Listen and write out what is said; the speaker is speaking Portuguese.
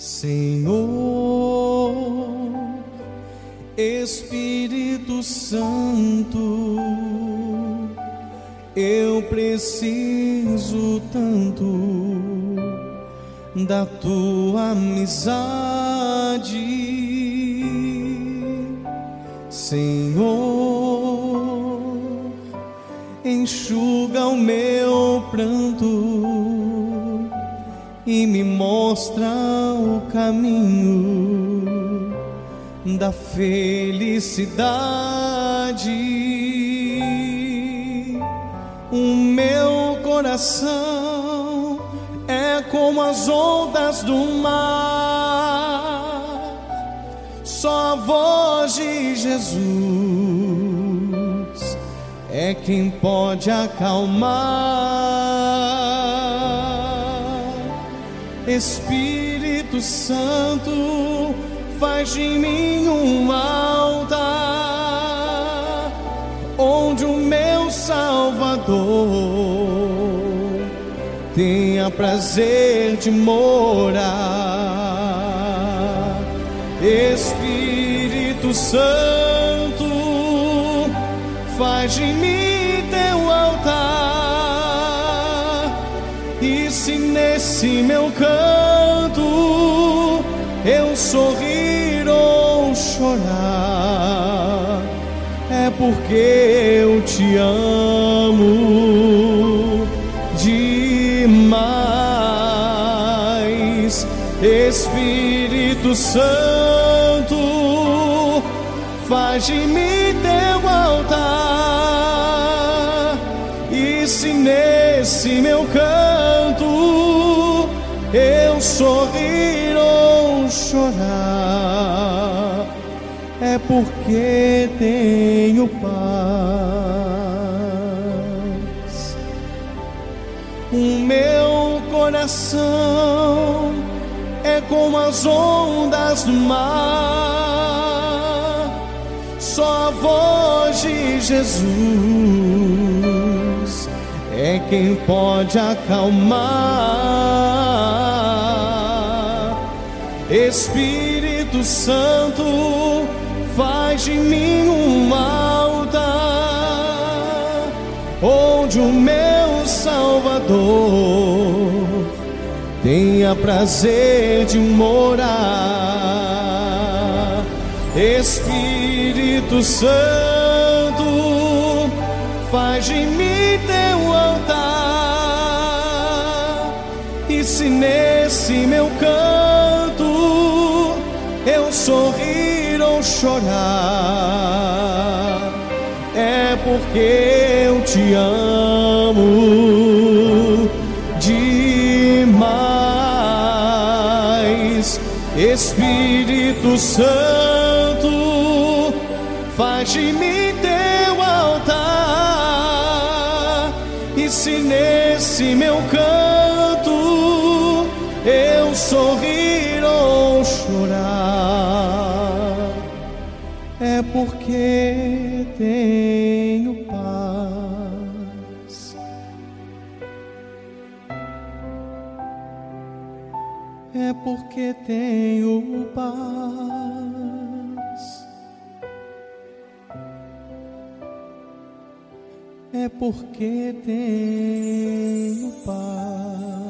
Senhor, Espírito Santo, eu preciso tanto da tua amizade, Senhor, enxuga o meu pranto e me mostra o caminho da felicidade. O meu coração é como as ondas do mar, só a voz de Jesus é quem pode acalmar. Espírito Santo, faz de mim um altar onde o meu Salvador tenha prazer de morar. Espírito Santo, faz de mim E se nesse meu canto eu sorrir ou chorar, é porque eu te amo demais. Espírito Santo, faz de mim teu altar. E se nesse meu canto sorrir ou chorar, é porque tenho paz. O meu coração é como as ondas do mar, só a voz de Jesus é quem pode acalmar. Espírito Santo, faz de mim um altar onde o meu Salvador tenha prazer de morar. Espírito Santo, faz de mim teu altar. E se nesse meu canto chorar, é porque eu te amo demais. Espírito Santo, faz de mim teu altar. E se nesse meu canto eu sorrir ou chorar, é porque tenho paz. É porque tenho paz. É porque tenho paz.